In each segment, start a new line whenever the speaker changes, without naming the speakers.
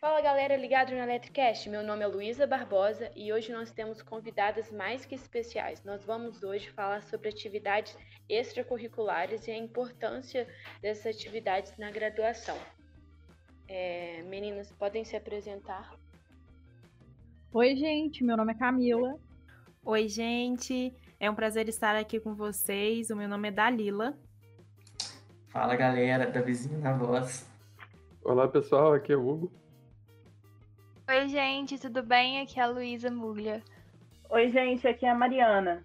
Fala galera ligado no Electricast, meu nome é Luísa Barbosa e hoje nós temos convidadas mais que especiais. Nós vamos hoje falar sobre atividades extracurriculares e a importância dessas atividades na graduação. É, meninas, podem se apresentar?
Oi, gente, meu nome é Camila.
Oi, gente, é um prazer estar aqui com vocês. O meu nome é Dalila.
Fala galera, da vizinha na voz.
Olá pessoal, aqui é o Hugo.
Oi, gente, tudo bem? Aqui é a Luísa Muglia.
Oi, gente, aqui é a Mariana.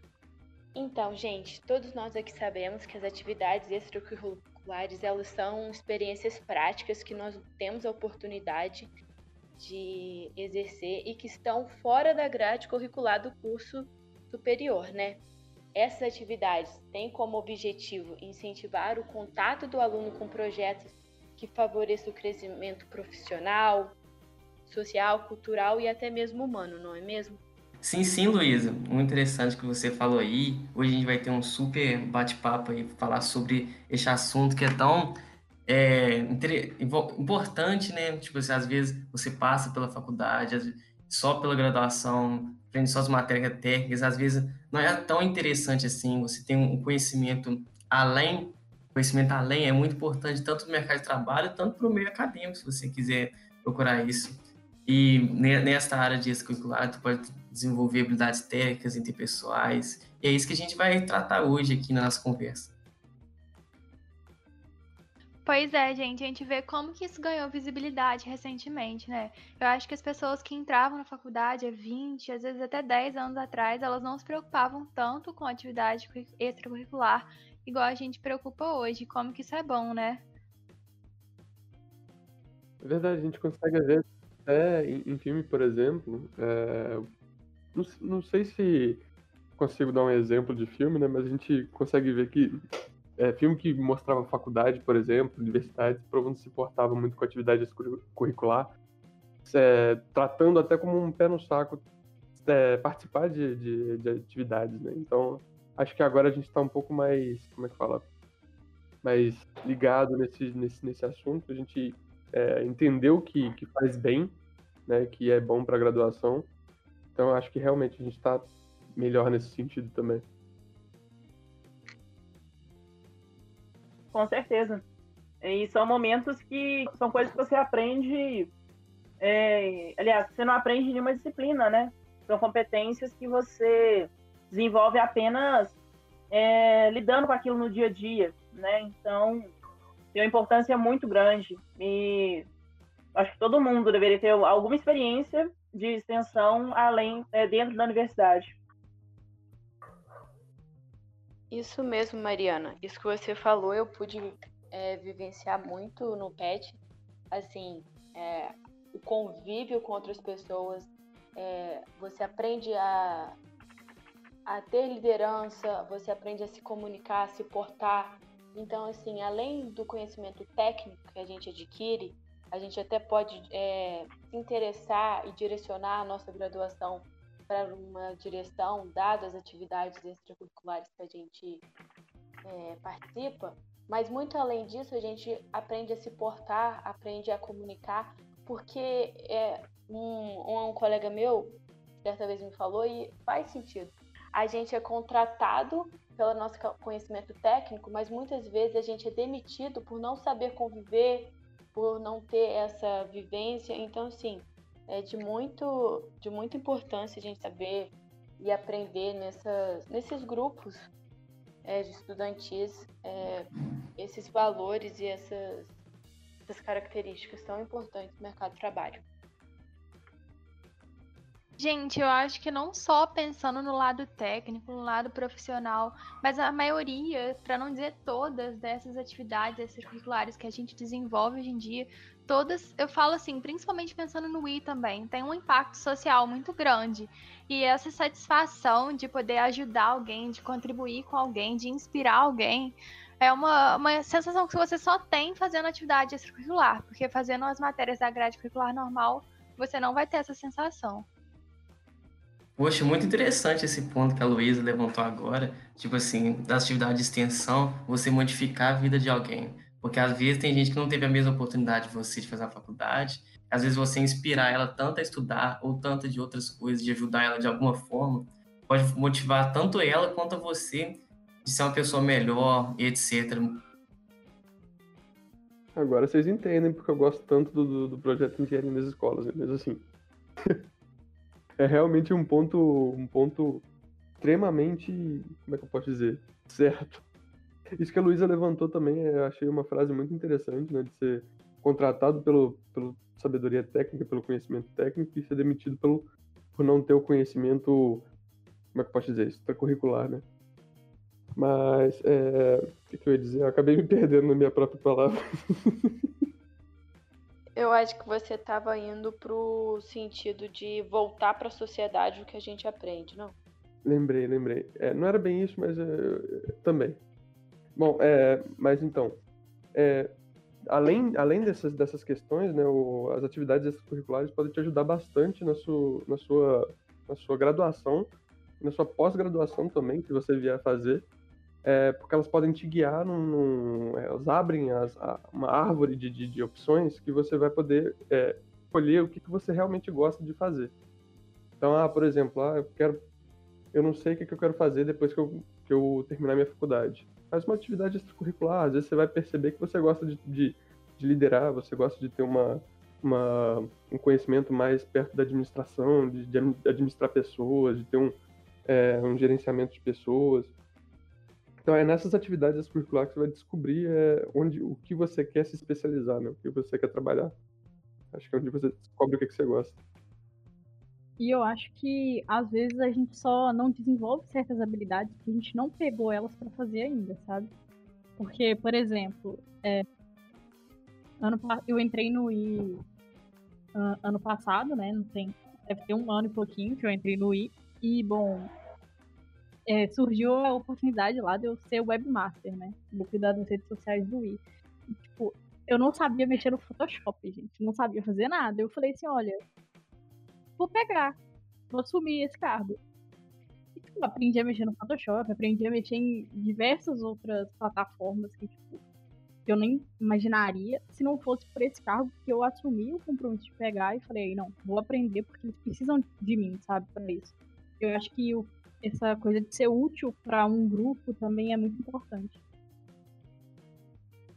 Então, gente, todos nós aqui sabemos que as atividades extracurriculares, elas são experiências práticas que nós temos a oportunidade de exercer e que estão fora da grade curricular do curso superior, né? Essas atividades têm como objetivo incentivar o contato do aluno com projetos que favoreçam o crescimento profissional, social, cultural e até mesmo humano, não é mesmo?
Sim, sim, Luísa. Muito interessante que você falou aí. Hoje a gente vai ter um super bate-papo aí para falar sobre esse assunto que é tão é, importante, né? Tipo assim, às vezes você passa pela faculdade, só pela graduação, aprende só as matérias técnicas, às vezes não é tão interessante assim. Você tem um conhecimento além, conhecimento além é muito importante tanto no mercado de trabalho, tanto para o meio acadêmico, se você quiser procurar isso. E nesta área de extracurricular, tu pode desenvolver habilidades técnicas, interpessoais. E é isso que a gente vai tratar hoje aqui na nossa conversa.
Pois é, gente, a gente vê como que isso ganhou visibilidade recentemente, né? Eu acho que as pessoas que entravam na faculdade há 20, às vezes até 10 anos atrás, elas não se preocupavam tanto com atividade extracurricular igual a gente preocupa hoje. Como que isso é bom, né?
É verdade, a gente consegue ver até em, em filme, por exemplo, é, não, não, sei se consigo dar um exemplo de filme, né? Mas a gente consegue ver que é, filme que mostrava faculdade, por exemplo, universidades, provavelmente se portava muito com atividade curricular, é, tratando até como um pé no saco é, participar de, de, de, atividades, né? Então, acho que agora a gente está um pouco mais, como é que fala, mais ligado nesse, nesse, nesse assunto. A gente é, entendeu que, que faz bem, né, que é bom para graduação. Então, acho que realmente a gente está melhor nesse sentido também.
Com certeza. E são momentos que são coisas que você aprende. É, aliás, você não aprende nenhuma disciplina, né? São competências que você desenvolve apenas é, lidando com aquilo no dia a dia, né? Então, tem uma importância muito grande. E acho que todo mundo deveria ter alguma experiência de extensão além é, dentro da universidade.
Isso mesmo, Mariana. Isso que você falou, eu pude é, vivenciar muito no PET. Assim, é, o convívio com outras pessoas, é, você aprende a, a ter liderança, você aprende a se comunicar, a se portar, então, assim, além do conhecimento técnico que a gente adquire, a gente até pode é, se interessar e direcionar a nossa graduação para uma direção, dadas as atividades extracurriculares que a gente é, participa. Mas muito além disso, a gente aprende a se portar, aprende a comunicar, porque é, um, um colega meu certa vez me falou e faz sentido. A gente é contratado pelo nosso conhecimento técnico, mas muitas vezes a gente é demitido por não saber conviver, por não ter essa vivência. Então, assim, é de muito, de muita importância a gente saber e aprender nessas, nesses grupos é, de estudantis é, esses valores e essas, essas características tão importantes no mercado de trabalho.
Gente, eu acho que não só pensando no lado técnico, no lado profissional, mas a maioria, para não dizer todas dessas atividades extracurriculares que a gente desenvolve hoje em dia, todas, eu falo assim, principalmente pensando no I também, tem um impacto social muito grande. E essa satisfação de poder ajudar alguém, de contribuir com alguém, de inspirar alguém, é uma, uma sensação que você só tem fazendo atividade extracurricular, porque fazendo as matérias da grade curricular normal, você não vai ter essa sensação.
Poxa, muito interessante esse ponto que a Luísa levantou agora. Tipo assim, das atividades de extensão, você modificar a vida de alguém. Porque às vezes tem gente que não teve a mesma oportunidade de você de fazer a faculdade. Às vezes você inspirar ela tanto a estudar ou tanto de outras coisas, de ajudar ela de alguma forma, pode motivar tanto ela quanto você de ser uma pessoa melhor e etc.
Agora vocês entendem porque eu gosto tanto do, do, projeto Engenharia nas escolas, mas assim. é realmente um ponto, um ponto extremamente, como é que eu posso dizer, certo. Isso que a Luísa levantou também, eu achei uma frase muito interessante, né, de ser contratado pelo, pelo sabedoria técnica, pelo conhecimento técnico e ser demitido pelo, por não ter o conhecimento, como é que eu posso dizer, extracurricular, né. Mas, é, o que eu ia dizer? Eu acabei me perdendo na minha própria palavra.
Eu acho que você estava indo pro sentido de voltar para a sociedade o que a gente aprende, não?
Lembrei, lembrei. É, não era bem isso, mas é, também. Bom, é, mas então, é, além, além dessas, dessas questões, né, o, as atividades extracurriculares podem te ajudar bastante na sua, na sua, na sua graduação, na sua pós-graduação também, que você vier a fazer é, porque elas podem te guiar num. num é, elas abrem as, a, uma árvore de, de, de, opções que você vai poder é, escolher o que, que você realmente gosta de fazer. Então, ah, por exemplo, ah, eu quero. Eu não sei o que, que eu quero fazer depois que eu, que eu terminar minha faculdade. Faz uma atividade extracurricular, às vezes você vai perceber que você gosta de, de, de liderar, você gosta de ter uma, uma, um conhecimento mais perto da administração, de, de administrar pessoas, de ter um, é, um gerenciamento de pessoas. Então é nessas atividades curriculares que você vai descobrir é, onde, o que você quer se especializar, né? o que você quer trabalhar. Acho que é onde você descobre o que, que você gosta.
E eu acho que às vezes a gente só não desenvolve certas habilidades que a gente não pegou elas para fazer ainda, sabe? Porque, por exemplo, é, ano, eu entrei no I uh, ano passado, né? Não tem, deve ter um ano e pouquinho que eu entrei no I. E, bom, é, surgiu a oportunidade lá de eu ser webmaster, né? Vou cuidar das redes sociais do Wii. E, tipo, eu não sabia mexer no Photoshop, gente. Não sabia fazer nada. Eu falei assim, olha, vou pegar, vou assumir esse cargo. E, tipo, aprendi a mexer no Photoshop, aprendi a mexer em diversas outras plataformas que, tipo, eu nem imaginaria se não fosse por esse cargo que eu assumi o compromisso de pegar e falei, não, vou aprender porque eles precisam de mim, sabe, para isso. Eu acho que o essa coisa de ser útil para um grupo também é muito importante.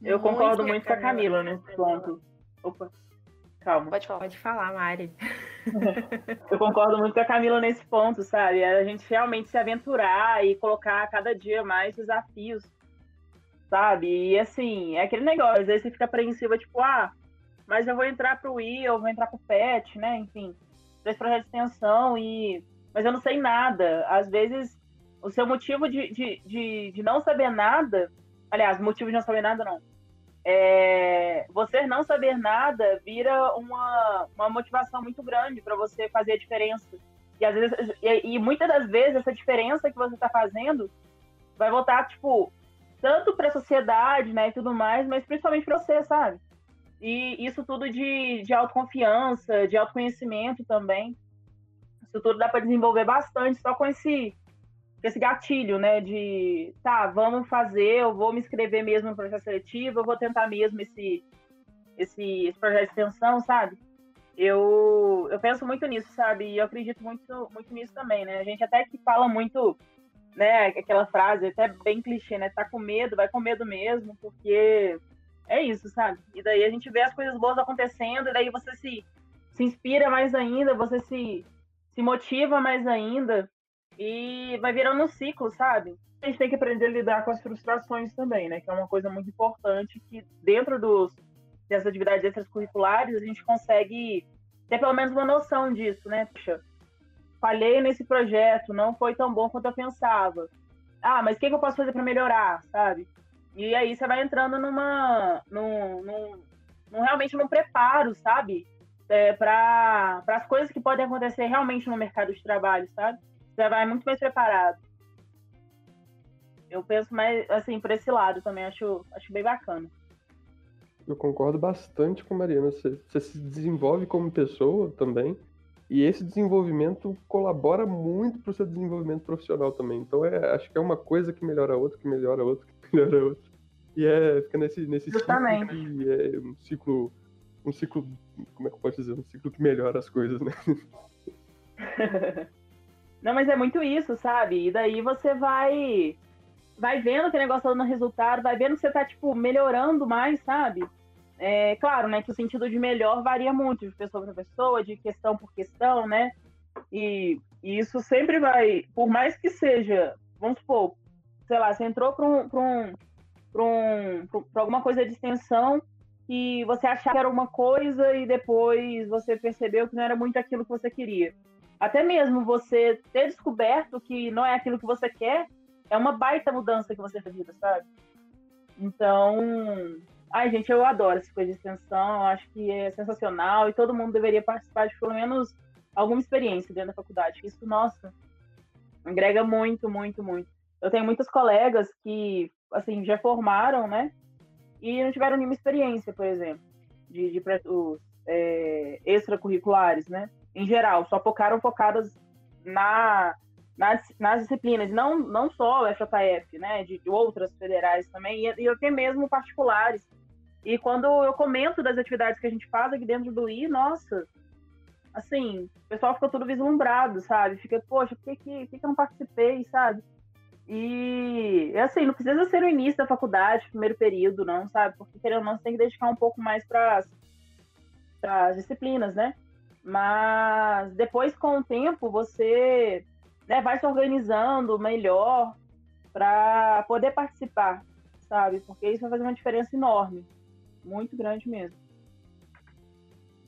Eu concordo muito, muito com a Camila nesse ponto. Opa, calma.
Pode falar. Pode falar, Mari.
Eu concordo muito com a Camila nesse ponto, sabe? É a gente realmente se aventurar e colocar cada dia mais desafios, sabe? E assim, é aquele negócio, às vezes você fica apreensiva, tipo, ah, mas eu vou entrar pro I, eu vou entrar pro PET, né? Enfim, três projetos de extensão e mas eu não sei nada. Às vezes, o seu motivo de, de, de, de não saber nada, aliás, motivo de não saber nada não, é, você não saber nada vira uma, uma motivação muito grande para você fazer a diferença. E, às vezes, e, e muitas das vezes essa diferença que você está fazendo vai voltar, tipo, tanto para a sociedade, né, e tudo mais, mas principalmente para você, sabe? E isso tudo de, de autoconfiança, de autoconhecimento também. Tudo dá para desenvolver bastante só com esse, esse gatilho, né? De tá, vamos fazer, eu vou me inscrever mesmo no processo seletivo, eu vou tentar mesmo esse, esse, esse projeto de extensão, sabe? Eu, eu penso muito nisso, sabe? E eu acredito muito, muito nisso também, né? A gente até que fala muito, né? Aquela frase, até bem clichê, né? Tá com medo, vai com medo mesmo, porque é isso, sabe? E daí a gente vê as coisas boas acontecendo, e daí você se, se inspira mais ainda, você se, se motiva mais ainda e vai virando um ciclo, sabe? A gente tem que aprender a lidar com as frustrações também, né? Que é uma coisa muito importante que dentro dos, dessas atividades extracurriculares a gente consegue ter pelo menos uma noção disso, né? Puxa, falhei nesse projeto, não foi tão bom quanto eu pensava. Ah, mas o que, que eu posso fazer para melhorar, sabe? E aí você vai entrando numa, num, num, num realmente num preparo, sabe? É, para as coisas que podem acontecer realmente no mercado de trabalho, sabe? Você vai muito mais preparado. Eu penso mais, assim, por esse lado também, acho, acho bem bacana.
Eu concordo bastante com a Mariana. Você, você se desenvolve como pessoa também. e esse desenvolvimento colabora muito para o seu desenvolvimento profissional também. Então, é, acho que é uma coisa que melhora a outra, que melhora a outra, que melhora a outra. E é, fica nesse, nesse ciclo que é um ciclo, um ciclo, como é que eu posso dizer? Um ciclo que melhora as coisas, né?
Não, mas é muito isso, sabe? E daí você vai vai vendo que o negócio tá dando resultado, vai vendo que você tá, tipo, melhorando mais, sabe? É claro, né, que o sentido de melhor varia muito de pessoa para pessoa, de questão por questão, né? E, e, isso sempre vai, por mais que seja, vamos supor, sei lá, você entrou para um, pra um, pra um, pra alguma coisa de extensão e você achava que era uma coisa e depois você percebeu que não era muito aquilo que você queria. Até mesmo você ter descoberto que não é aquilo que você quer, é uma baita mudança que você fez, sabe? Então, ai, gente, eu adoro essa coisa de extensão, acho que é sensacional e todo mundo deveria participar de pelo menos alguma experiência dentro da faculdade. Isso, nossa, agrega muito, muito, muito. Eu tenho muitos colegas que, assim, já formaram, né? E não tiveram nenhuma experiência, por exemplo, de, de os, é, extracurriculares, né? Em geral, só focaram focadas na nas, nas disciplinas, não, não só o FJF, né, de, de outras federais também, e, e até mesmo particulares. E quando eu comento das atividades que a gente faz aqui dentro do I, nossa, assim, o pessoal fica tudo vislumbrado, sabe? Fica, poxa, por que, que, que, que eu não participei, sabe? E, assim, não precisa ser no início da faculdade, primeiro período, não, sabe? Porque, querendo ou não, você tem que dedicar um pouco mais para as disciplinas, né? Mas depois, com o tempo, você né, vai se organizando melhor para poder participar, sabe? Porque isso vai fazer uma diferença enorme, muito grande mesmo.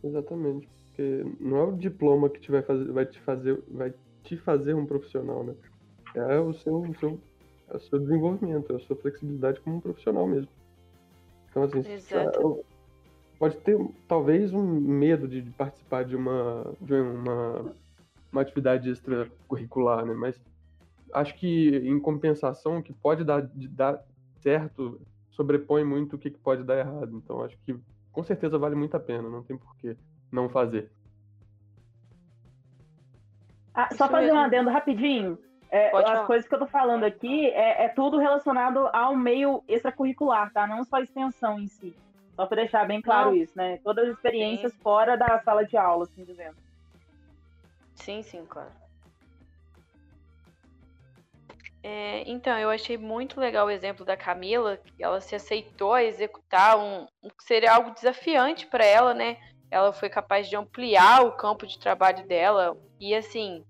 Exatamente, porque não é o diploma que te vai, fazer, vai te fazer, vai te fazer um profissional, né? É o seu, o seu, é o seu desenvolvimento, é a sua flexibilidade como um profissional mesmo. Então, assim,
Exato.
pode ter talvez um medo de participar de uma, de uma uma atividade extracurricular, né? Mas acho que em compensação o que pode dar, dar certo sobrepõe muito o que pode dar errado. Então acho que com certeza vale muito a pena, não tem por que não fazer.
Ah, só fazer um adendo rapidinho. É, as coisas que eu tô falando aqui é, é, tudo relacionado ao meio extracurricular, tá? Não só a extensão em si. Só para deixar bem claro não. isso, né? Todas as experiências Sim. fora da sala de aula, assim dizendo.
Sim, sim, claro. É, então, eu achei muito legal o exemplo da Camila, que ela se aceitou a executar um, um seria algo desafiante para ela, né? Ela foi capaz de ampliar o campo de trabalho dela e assim,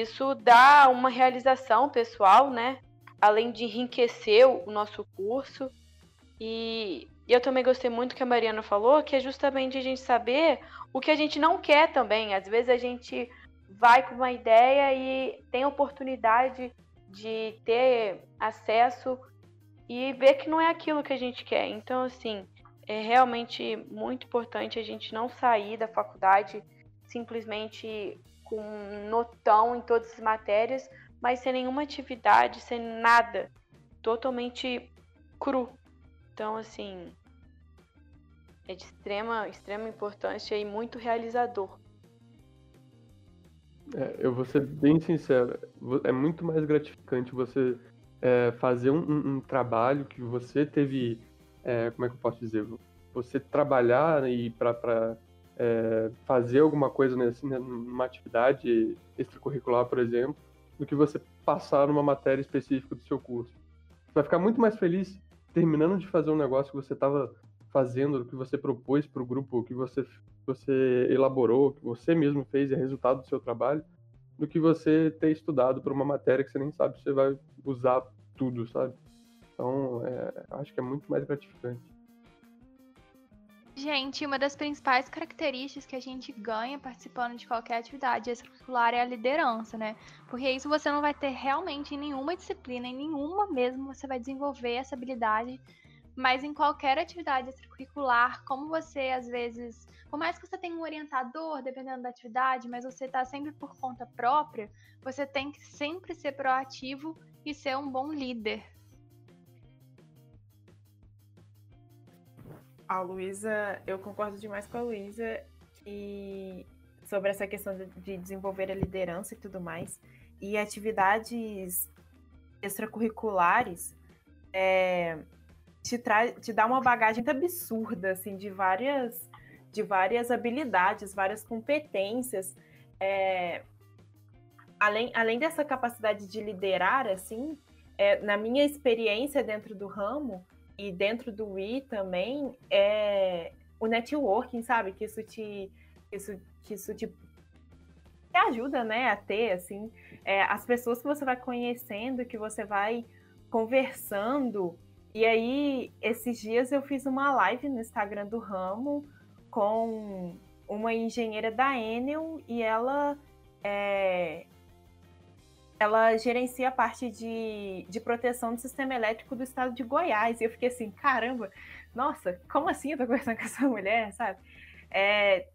isso dá uma realização pessoal, né? Além de enriquecer o nosso curso. E, eu também gostei muito que a Mariana falou, que é justamente a gente saber o que a gente não quer também. Às vezes a gente vai com uma ideia e tem oportunidade de ter acesso e ver que não é aquilo que a gente quer. Então, assim, é realmente muito importante a gente não sair da faculdade simplesmente com notão em todas as matérias, mas sem nenhuma atividade, sem nada, totalmente cru. Então, assim, é de extrema, extrema importância e muito realizador.
É, eu vou ser bem sincero, é muito mais gratificante você é, fazer um, um, trabalho que você teve, é, como é que eu posso dizer, você trabalhar e para é, fazer alguma coisa nessa, né, numa atividade extracurricular, por exemplo, do que você passar numa matéria específica do seu curso. Você vai ficar muito mais feliz terminando de fazer um negócio que você estava fazendo, que você propôs para o grupo, que você você elaborou, que você mesmo fez e é resultado do seu trabalho, do que você ter estudado para uma matéria que você nem sabe se você vai usar tudo, sabe? Então, é, acho que é muito mais gratificante.
Gente, uma das principais características que a gente ganha participando de qualquer atividade extracurricular é a liderança, né? Porque isso você não vai ter realmente em nenhuma disciplina, em nenhuma mesmo, você vai desenvolver essa habilidade mas em qualquer atividade extracurricular, como você às vezes, por mais que você tenha um orientador, dependendo da atividade, mas você está sempre por conta própria, você tem que sempre ser proativo e ser um bom líder.
A Luísa, eu concordo demais com a Luísa que sobre essa questão de desenvolver a liderança e tudo mais. E atividades extracurriculares é, te, traz, te dá uma bagagem absurda, assim, de várias, de várias habilidades, várias competências. É, além, além dessa capacidade de liderar, assim, é, na minha experiência dentro do ramo e dentro do Wii também, é o networking, sabe? Que isso te, isso, que isso te, te ajuda, né, a ter, assim, é, as pessoas que você vai conhecendo, que você vai conversando. E aí, esses dias eu fiz uma live no Instagram do ramo com uma engenheira da Enel e ela é, ela gerencia a parte de, de proteção do sistema elétrico do estado de Goiás. E eu fiquei assim, caramba, nossa, como assim eu tô conversando com essa mulher, sabe? É,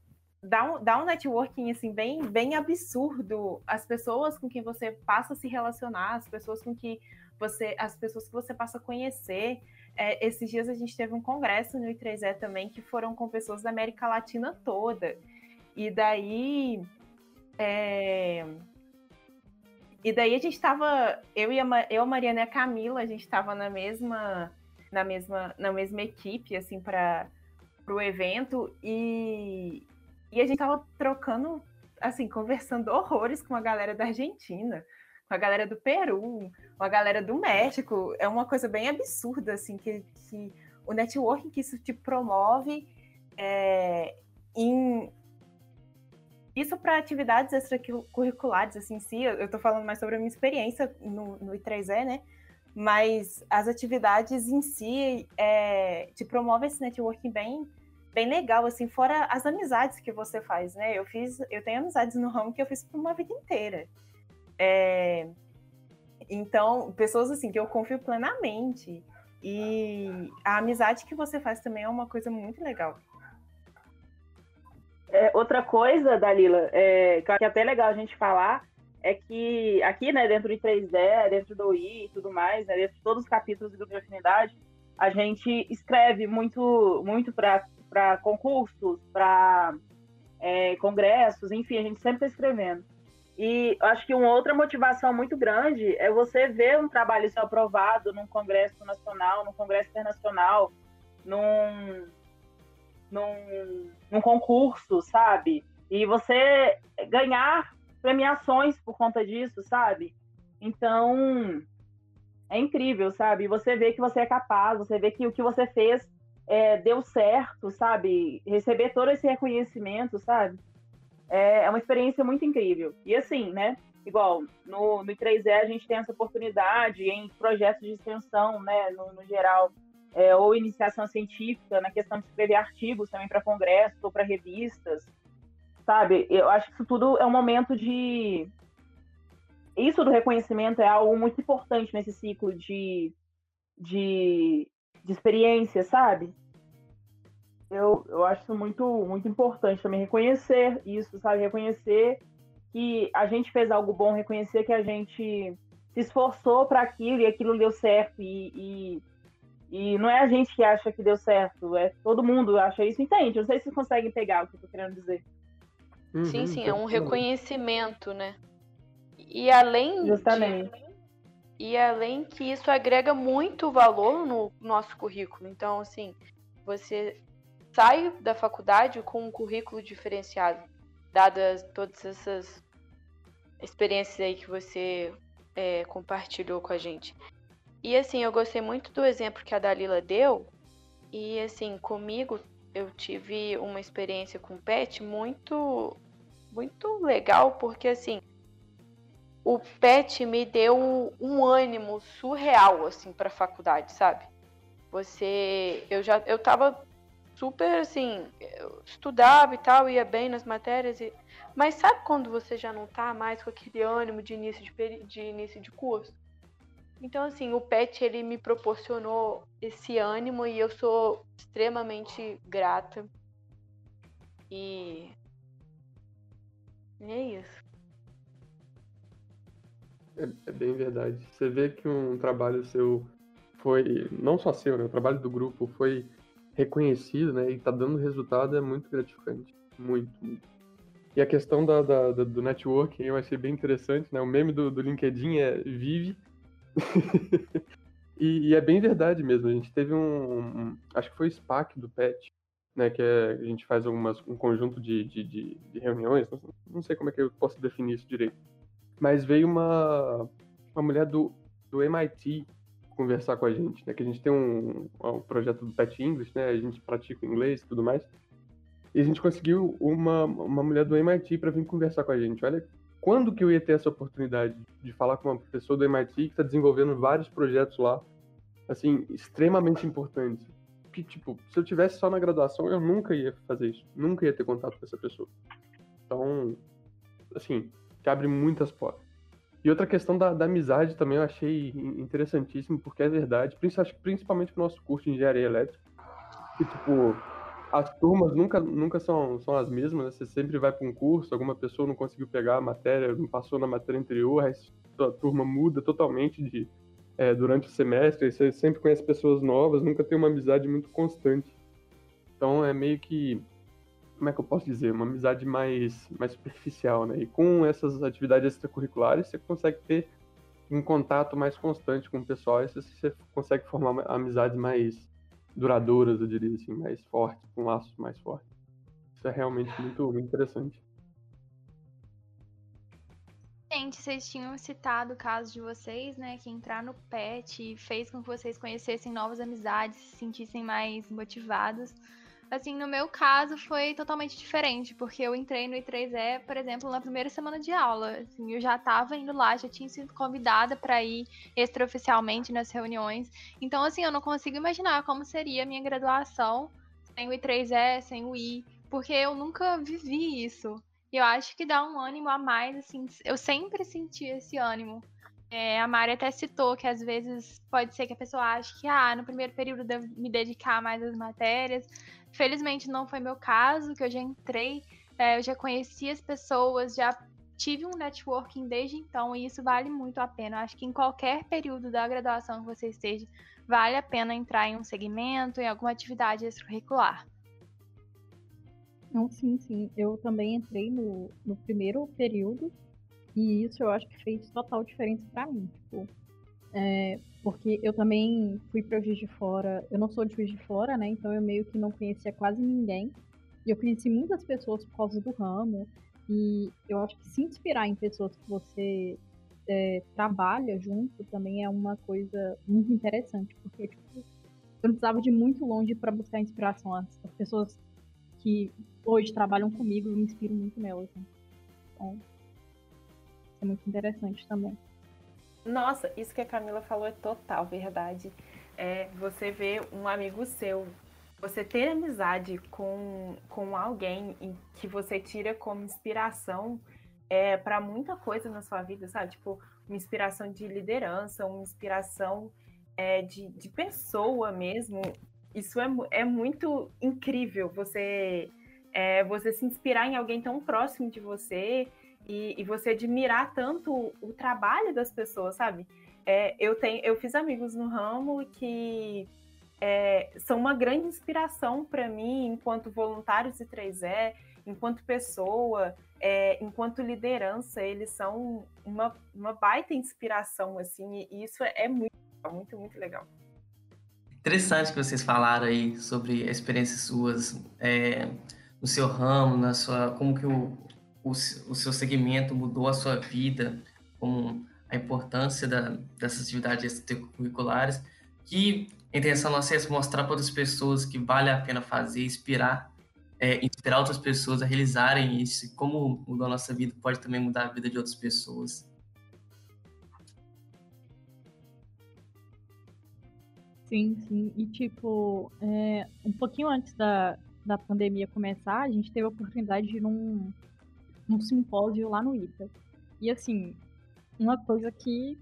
dá, um, dá um networking, assim, bem, bem absurdo. As pessoas com quem você passa a se relacionar, as pessoas com que você, as pessoas que você passa a conhecer. É, esses dias a gente teve um congresso no I3E também, que foram com pessoas da América Latina toda. E daí... É, e daí a gente estava, eu e a, eu, a Mariana e a Camila, a gente estava na mesma, na mesma, na mesma equipe, assim, para o evento, e, e a gente estava trocando, assim, conversando horrores com a galera da Argentina, com a galera do Peru, com a galera do México. É uma coisa bem absurda, assim, que, que o networking que isso te promove é, em, isso para atividades extracurriculares, assim, em si, eu estou falando mais sobre a minha experiência no, no I3E, né? Mas as atividades em si é, te promovem esse networking bem, bem legal, assim, fora as amizades que você faz, né? Eu fiz, eu tenho amizades no ramo que eu fiz por uma vida inteira. É, então, pessoas assim que eu confio plenamente. E a amizade que você faz também é uma coisa muito legal.
É, outra coisa, Dalila, é, que é até legal a gente falar, é que aqui, né, dentro de 3D, dentro do I e tudo mais, né, dentro de todos os capítulos do grupo de afinidade, a gente escreve muito, muito para concursos, para é, congressos, enfim, a gente sempre está escrevendo. E acho que uma outra motivação muito grande é você ver um trabalho ser aprovado num congresso nacional, num congresso internacional, num, num, num concurso, sabe? E você ganhar premiações por conta disso, sabe? Então, é incrível, sabe? Você vê que você é capaz, você vê que o que você fez é, deu certo, sabe? Receber todo esse reconhecimento, sabe? É, é uma experiência muito incrível. E assim, né? Igual, no, no 3E a gente tem essa oportunidade em projetos de extensão, né? No, no geral, é, ou iniciação científica, na questão de escrever artigos também para congressos ou para revistas, sabe? Eu acho que isso tudo é um momento de. Isso do reconhecimento é algo muito importante nesse ciclo de, de, de experiência, sabe? Eu, eu acho muito, muito importante também reconhecer isso, sabe? Reconhecer que a gente fez algo bom, reconhecer que a gente se esforçou para aquilo e aquilo deu certo e, e e não é a gente que acha que deu certo, é todo mundo acha isso. Entende? Não sei se vocês conseguem pegar o que eu tô querendo dizer.
Uhum, sim, sim, é um reconhecimento, né? E além
Justamente.
De, e além que isso agrega muito valor no nosso currículo. Então, assim, você sai da faculdade com um currículo diferenciado, dadas todas essas experiências aí que você é, compartilhou com a gente. E assim, eu gostei muito do exemplo que a Dalila deu. E assim, comigo eu tive uma experiência com pet muito muito legal, porque assim, o pet me deu um ânimo surreal assim para a faculdade, sabe? Você, eu já eu tava super assim, estudava e tal, ia bem nas matérias e mas sabe quando você já não tá mais com aquele ânimo de início de, de início de curso? Então, assim, o pet ele me proporcionou esse ânimo e eu sou extremamente grata. E. é isso.
É, é, bem verdade. Você vê que um trabalho seu foi, não só seu, né? O trabalho do grupo foi reconhecido, né? E tá dando resultado é muito gratificante. Muito, muito. E a questão da, da, da, do networking eu achei bem interessante, né? O meme do, do LinkedIn é vive. e, e, é bem verdade mesmo. A gente teve um, um, Acho que foi o SPAC do PET, né? Que é, a gente faz algumas, um conjunto de, de, de, de reuniões. Não, sei como é que eu posso definir isso direito. Mas veio uma, uma mulher do, do MIT conversar com a gente, né? Que a gente tem um, um projeto do Pet English, né? A gente pratica inglês e tudo mais. E a gente conseguiu uma, uma mulher do MIT para vir conversar com a gente. Olha, quando que eu ia ter essa oportunidade de falar com uma pessoa do MIT que está desenvolvendo vários projetos lá, assim, extremamente importantes. Que, tipo, se eu tivesse só na graduação, eu nunca ia fazer isso. Nunca ia ter contato com essa pessoa. Então, assim, que abre muitas portas. E outra questão da, da amizade também eu achei interessantíssimo, porque é verdade, principalmente no nosso curso de engenharia elétrica, que, tipo, as turmas nunca, nunca são, são as mesmas, né? Você sempre vai para um curso, alguma pessoa não conseguiu pegar a matéria, não passou na matéria anterior, a turma muda totalmente de, é, durante o semestre, você sempre conhece pessoas novas, nunca tem uma amizade muito constante. Então é meio que, como é que eu posso dizer, uma amizade mais, mais superficial, né? E com essas atividades extracurriculares, você consegue ter um contato mais constante com o pessoal e você consegue formar amizades mais duradouras, eu diria assim, mais fortes, com laços mais fortes. Isso é realmente muito, muito interessante.
Gente, vocês tinham citado o caso de vocês, né? Que entrar no PET fez com que vocês conhecessem novas amizades, se sentissem mais motivados. Assim, no meu caso foi totalmente diferente, porque eu entrei no I3E, por exemplo, na primeira semana de aula. Assim, eu já estava indo lá, já tinha sido convidada para ir extraoficialmente nas reuniões. Então, assim, eu não consigo imaginar como seria a minha graduação sem o I3E, sem o I, porque eu nunca vivi isso. E eu acho que dá um ânimo a mais, assim, eu sempre senti esse ânimo. É, a Mari até citou que às vezes pode ser que a pessoa ache que ah, no primeiro período devo me dedicar mais às matérias, Felizmente não foi meu caso, que eu já entrei, é, eu já conheci as pessoas, já tive um networking desde então e isso vale muito a pena. acho que em qualquer período da graduação que você esteja, vale a pena entrar em um segmento, em alguma atividade extracurricular.
Não, sim, sim. Eu também entrei no, no primeiro período e isso eu acho que fez total diferença para mim. Tipo, é, porque eu também fui para Juiz de Fora, eu não sou de Juiz de Fora, né? Então eu meio que não conhecia quase ninguém. E eu conheci muitas pessoas por causa do ramo. E eu acho que se inspirar em pessoas que você é, trabalha junto também é uma coisa muito interessante. Porque, tipo, eu não precisava de muito longe para buscar inspiração. As, as, pessoas que hoje trabalham comigo, eu me inspiro muito nelas. Né? Então, é muito interessante também.
Nossa, isso que a Camila falou é total verdade. É, você vê um amigo seu, você ter amizade com, com alguém que você tira como inspiração é, para muita coisa na sua vida, sabe? Tipo, uma inspiração de liderança, uma inspiração é, de, de pessoa mesmo. Isso é, é muito incrível, você, é, você se inspirar em alguém tão próximo de você e, e você admirar tanto o trabalho das pessoas, sabe? É, eu, tenho, eu fiz amigos no ramo que é, são uma grande inspiração para mim enquanto voluntários de 3E, enquanto pessoa, é, enquanto liderança, eles são uma, uma baita inspiração, assim, e isso é muito, muito, muito legal.
Interessante que vocês falaram aí sobre experiências suas é, no seu ramo, na sua, como que o, o, o seu segmento mudou a sua vida, como a importância da, dessas atividades extracurriculares, que a intenção nossa é mostrar para outras pessoas que vale a pena fazer, inspirar, é, inspirar outras pessoas a realizarem isso, como mudou a nossa vida pode também mudar a vida de outras pessoas.
Sim, sim. E tipo, é, um pouquinho antes da, da pandemia começar, a gente teve a oportunidade de ir num, num simpósio lá no ITA. E assim, uma coisa que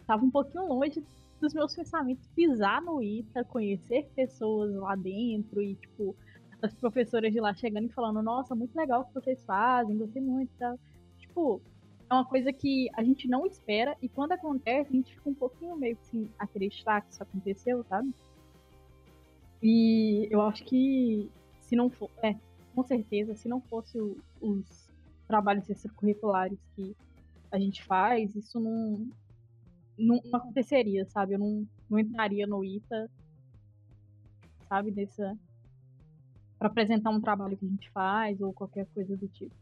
estava um pouquinho longe dos meus pensamentos, pisar no ITA, conhecer pessoas lá dentro e, tipo, as professoras de lá chegando e falando, nossa, muito legal o que vocês fazem, gostei muito e tal. Tipo, é uma coisa que a gente não espera e quando acontece, a gente fica um pouquinho meio que assim, acreditar que isso aconteceu, sabe? E eu acho que se não for. É, com certeza, se não fosse o, os trabalhos extracurriculares que a gente faz, isso não, não, não aconteceria, sabe? Eu não, não entraria no ITA, sabe? Dessa. para apresentar um trabalho que a gente faz ou qualquer coisa do tipo.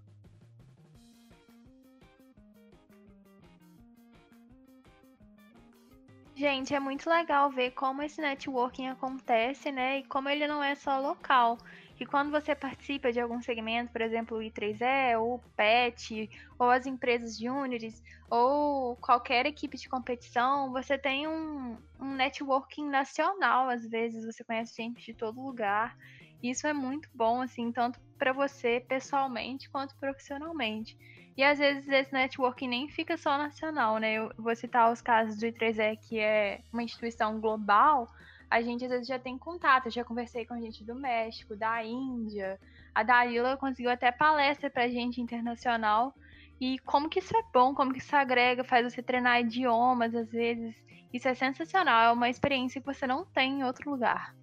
Gente, é muito legal ver como esse networking acontece, né? E como ele não é só local. E quando você participa de algum segmento, por exemplo, o I3E, ou o PET, ou as empresas júniores, ou qualquer equipe de competição, você tem um, um networking nacional, às vezes, você conhece gente de todo lugar. Isso é muito bom, assim, tanto para você pessoalmente quanto profissionalmente. E às vezes esse networking nem fica só nacional, né? Eu vou citar os casos do I3E, que é uma instituição global. A gente às vezes já tem contato. Eu já conversei com gente do México, da Índia. A Dalila conseguiu até palestra pra gente internacional. E como que isso é bom, como que isso agrega, faz você treinar idiomas às vezes. Isso é sensacional, é uma experiência que você não tem em outro lugar.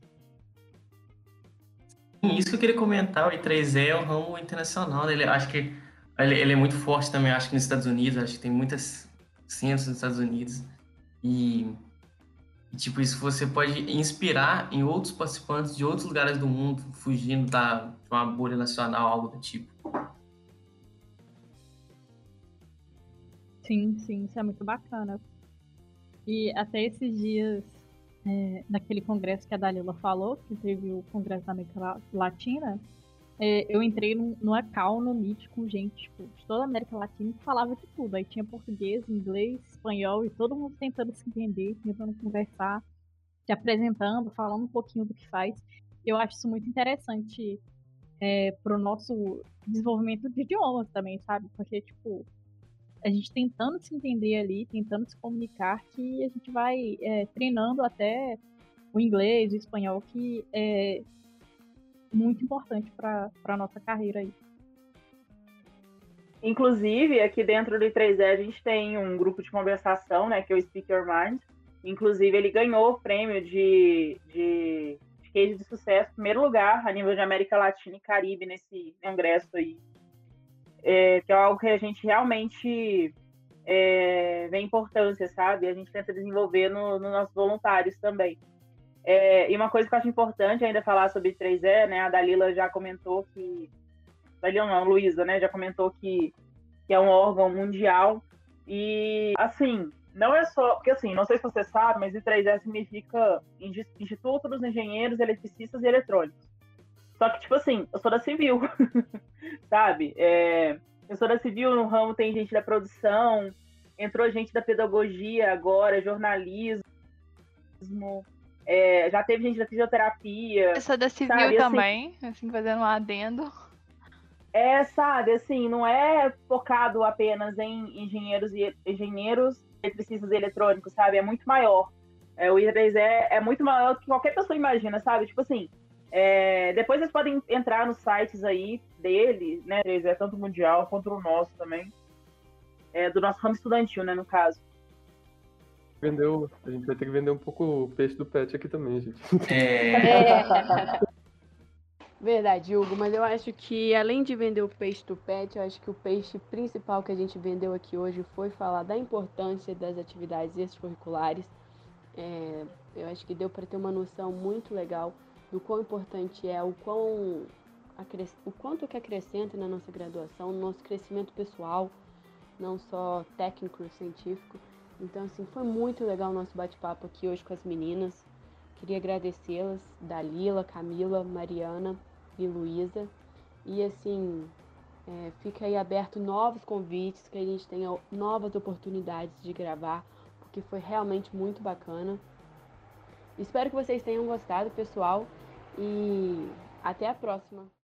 Isso que eu queria comentar, o I3E é um ramo internacional, né? Ele, acho que ele, ele, é muito forte também, acho que nos Estados Unidos, acho que tem muitas centros nos Estados Unidos. E, tipo, isso você pode inspirar em outros participantes de outros lugares do mundo, fugindo da, de uma bolha nacional, algo do tipo.
Sim, sim, isso é muito bacana. E até esses dias, é, naquele congresso que a Dalila falou, que teve o Congresso da América Latina, é, eu entrei no, no Acal, no Meet, com gente tipo, de toda a América Latina que falava de tudo. Aí tinha português, inglês, espanhol e todo mundo tentando se entender, tentando conversar, se apresentando, falando um pouquinho do que faz. Eu acho isso muito interessante é, pro nosso desenvolvimento de idiomas também, sabe? Porque, tipo, a gente tentando se entender ali, tentando se comunicar, que a gente vai é, treinando até o inglês, o espanhol, que é, muito importante para a nossa carreira aí.
Inclusive, aqui dentro do I3E a gente tem um grupo de conversação, né, que é o Speak Your Mind. Inclusive, ele ganhou o prêmio de, de, de case de sucesso, primeiro lugar a nível de América Latina e Caribe nesse congresso aí. É, que é algo que a gente realmente é, vê importância, sabe? A gente tenta desenvolver nos no nossos voluntários também. É, e uma coisa que eu acho importante ainda falar sobre 3E, né? A Dalila já comentou que. Dalila não, Luísa, né? Já comentou que, que é um órgão mundial. E, assim, não é só. Porque, assim, não sei se você sabe, mas I3E significa Instituto dos Engenheiros Eletricistas e Eletrônicos. Só que, tipo assim, eu sou da civil, sabe? É, eu sou da civil, no ramo tem gente da produção, entrou gente da pedagogia agora, jornalismo. É, já teve gente da fisioterapia.
Essa da civil sabe, assim também, assim, assim, fazendo um adendo.
É, sabe, assim, não é focado apenas em engenheiros e engenheiros eletricistas e eletrônicos, sabe? É muito maior. É, o I3 é, é muito maior do que qualquer pessoa imagina, sabe? Tipo assim, é, depois vocês podem entrar nos sites aí dele, né? É tanto mundial quanto o nosso também. É, do nosso ramo estudantil, né, no caso.
Vendeu, a gente vai ter que vender um pouco o peixe do pet aqui também, gente.
É. é. Verdade, Hugo, mas eu acho que além de vender o peixe do pet, eu acho que o peixe principal que a gente vendeu aqui hoje foi falar da importância das atividades extracurriculares. É, eu acho que deu para ter uma noção muito legal do quão importante é, o, quão, o quanto que acrescenta na nossa graduação, no nosso crescimento pessoal, não só técnico, científico. Então, assim, foi muito legal o nosso bate-papo aqui hoje com as meninas. Queria agradecê-las, Dalila, Camila, Mariana e Luísa. E, assim, é, fica aí aberto novos convites, que a gente tenha novas oportunidades de gravar, porque foi realmente muito bacana. Espero que vocês tenham gostado, pessoal, e até a próxima!